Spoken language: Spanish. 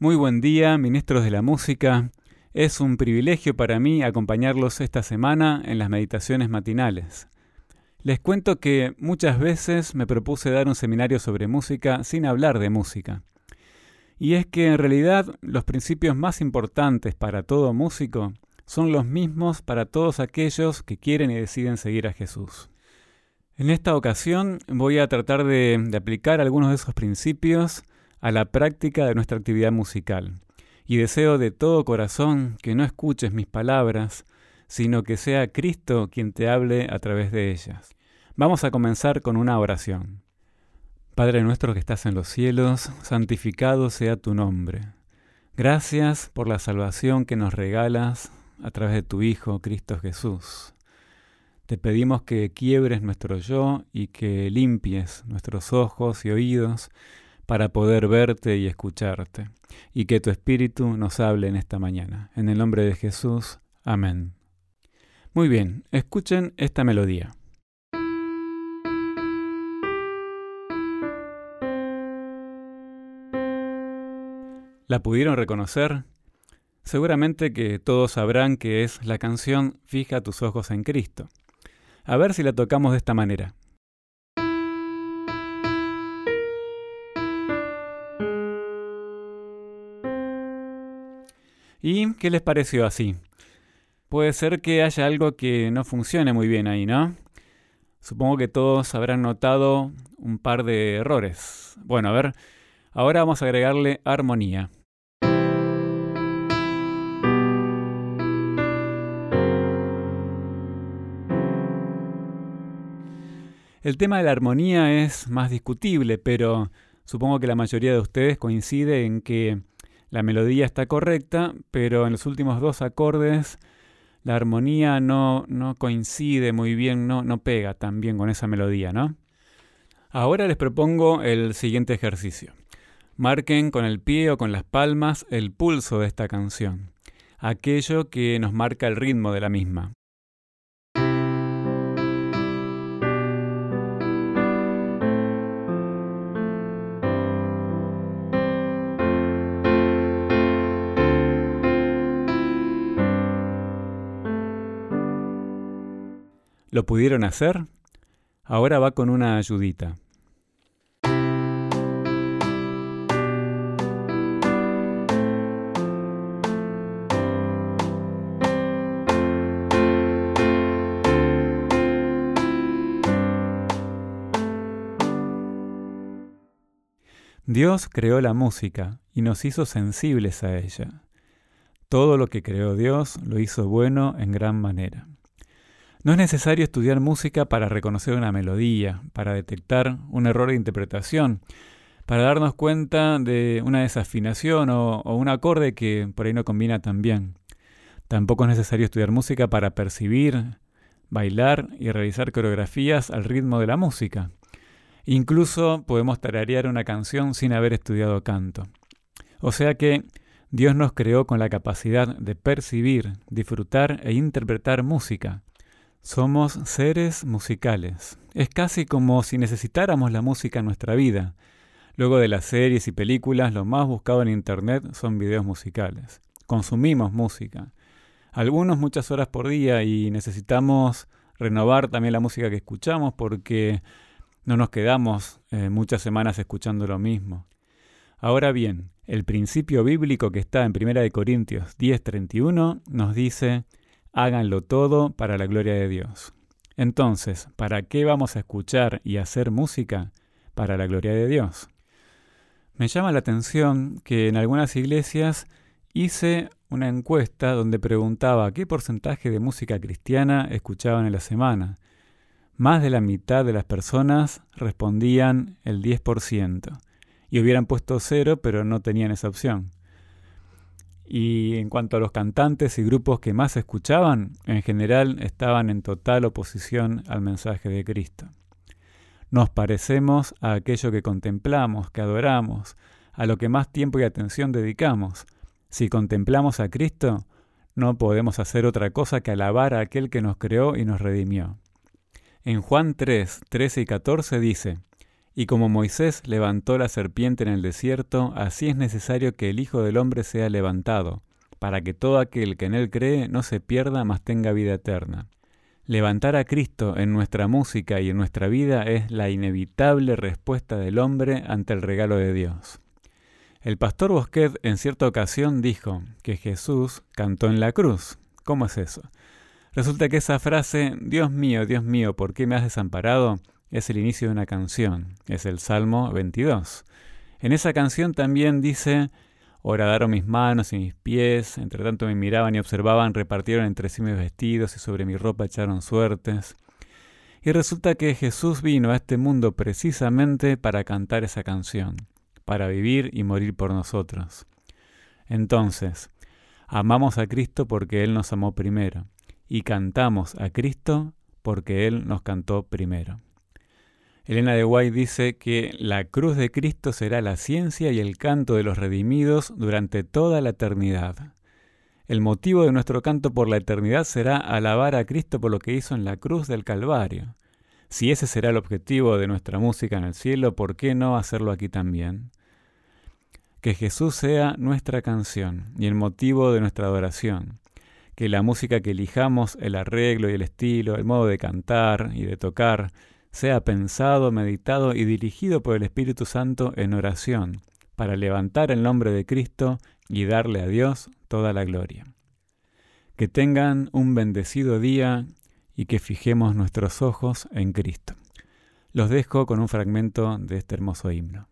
Muy buen día, ministros de la música. Es un privilegio para mí acompañarlos esta semana en las meditaciones matinales. Les cuento que muchas veces me propuse dar un seminario sobre música sin hablar de música. Y es que en realidad los principios más importantes para todo músico son los mismos para todos aquellos que quieren y deciden seguir a Jesús. En esta ocasión voy a tratar de, de aplicar algunos de esos principios a la práctica de nuestra actividad musical. Y deseo de todo corazón que no escuches mis palabras, sino que sea Cristo quien te hable a través de ellas. Vamos a comenzar con una oración. Padre nuestro que estás en los cielos, santificado sea tu nombre. Gracias por la salvación que nos regalas a través de tu Hijo, Cristo Jesús. Te pedimos que quiebres nuestro yo y que limpies nuestros ojos y oídos para poder verte y escucharte, y que tu Espíritu nos hable en esta mañana. En el nombre de Jesús, amén. Muy bien, escuchen esta melodía. ¿La pudieron reconocer? Seguramente que todos sabrán que es la canción Fija tus ojos en Cristo. A ver si la tocamos de esta manera. ¿Y qué les pareció así? Puede ser que haya algo que no funcione muy bien ahí, ¿no? Supongo que todos habrán notado un par de errores. Bueno, a ver, ahora vamos a agregarle armonía. El tema de la armonía es más discutible, pero supongo que la mayoría de ustedes coincide en que la melodía está correcta, pero en los últimos dos acordes la armonía no, no coincide muy bien, no, no pega tan bien con esa melodía, ¿no? Ahora les propongo el siguiente ejercicio. Marquen con el pie o con las palmas el pulso de esta canción, aquello que nos marca el ritmo de la misma. ¿Lo pudieron hacer? Ahora va con una ayudita. Dios creó la música y nos hizo sensibles a ella. Todo lo que creó Dios lo hizo bueno en gran manera. No es necesario estudiar música para reconocer una melodía, para detectar un error de interpretación, para darnos cuenta de una desafinación o, un acorde que por ahí no combina tan bien. Tampoco es necesario estudiar música para percibir, bailar y realizar coreografías al ritmo de la música. Incluso podemos tararear una canción sin haber estudiado canto. O sea que Dios nos creó con la capacidad de percibir, disfrutar e interpretar música. Somos seres musicales. Es casi como si necesitáramos la música en nuestra vida. Luego de las series y películas, lo más buscado en Internet son videos musicales. Consumimos música. Algunos muchas horas por día y necesitamos renovar también la música que escuchamos porque no nos quedamos eh, muchas semanas escuchando lo mismo. Ahora bien, el principio bíblico que está en 1 Corintios 10:31 nos dice, háganlo todo para la gloria de Dios. Entonces, ¿para qué vamos a escuchar y hacer música? Para la gloria de Dios. Me llama la atención que en algunas iglesias hice una encuesta donde preguntaba qué porcentaje de música cristiana escuchaban en la semana. Más de la mitad de las personas respondían el 10% y hubieran puesto cero pero no tenían esa opción. Y en cuanto a los cantantes y grupos que más escuchaban, en general estaban en total oposición al mensaje de Cristo. Nos parecemos a aquello que contemplamos, que adoramos, a lo que más tiempo y atención dedicamos. Si contemplamos a Cristo, no podemos hacer otra cosa que alabar a aquel que nos creó y nos redimió. En Juan 3, 13 y 14 dice, Y como Moisés levantó la serpiente en el desierto, así es necesario que el Hijo del Hombre sea levantado, para que todo aquel que en él cree no se pierda, mas tenga vida eterna. Levantar a Cristo en nuestra música y en nuestra vida es la inevitable respuesta del hombre ante el regalo de Dios. El pastor Bosquet en cierta ocasión dijo que Jesús cantó en la cruz. ¿Cómo es eso? Resulta que esa frase, Dios mío, Dios mío, ¿por qué me has desamparado? Es el inicio de una canción, es el Salmo 22. En esa canción también dice, horadaron mis manos y mis pies, entre tanto me miraban y observaban, repartieron entre sí mis vestidos y sobre mi ropa echaron suertes. Y resulta que Jesús vino a este mundo precisamente para cantar esa canción, para vivir y morir por nosotros. Entonces, amamos a Cristo porque Él nos amó primero, y cantamos a Cristo porque Él nos cantó primero. Elena de White dice que la cruz de Cristo será la ciencia y el canto de los redimidos durante toda la eternidad. El motivo de nuestro canto por la eternidad será alabar a Cristo por lo que hizo en la cruz del Calvario. Si ese será el objetivo de nuestra música en el cielo, ¿por qué no hacerlo aquí también? Que Jesús sea nuestra canción y el motivo de nuestra adoración. Que la música que elijamos, el arreglo y el estilo, el modo de cantar y de tocar, sea pensado, meditado y dirigido por el Espíritu Santo en oración, para levantar el nombre de Cristo y darle a Dios toda la gloria. Que tengan un bendecido día y que fijemos nuestros ojos en Cristo. Los dejo con un fragmento de este hermoso himno.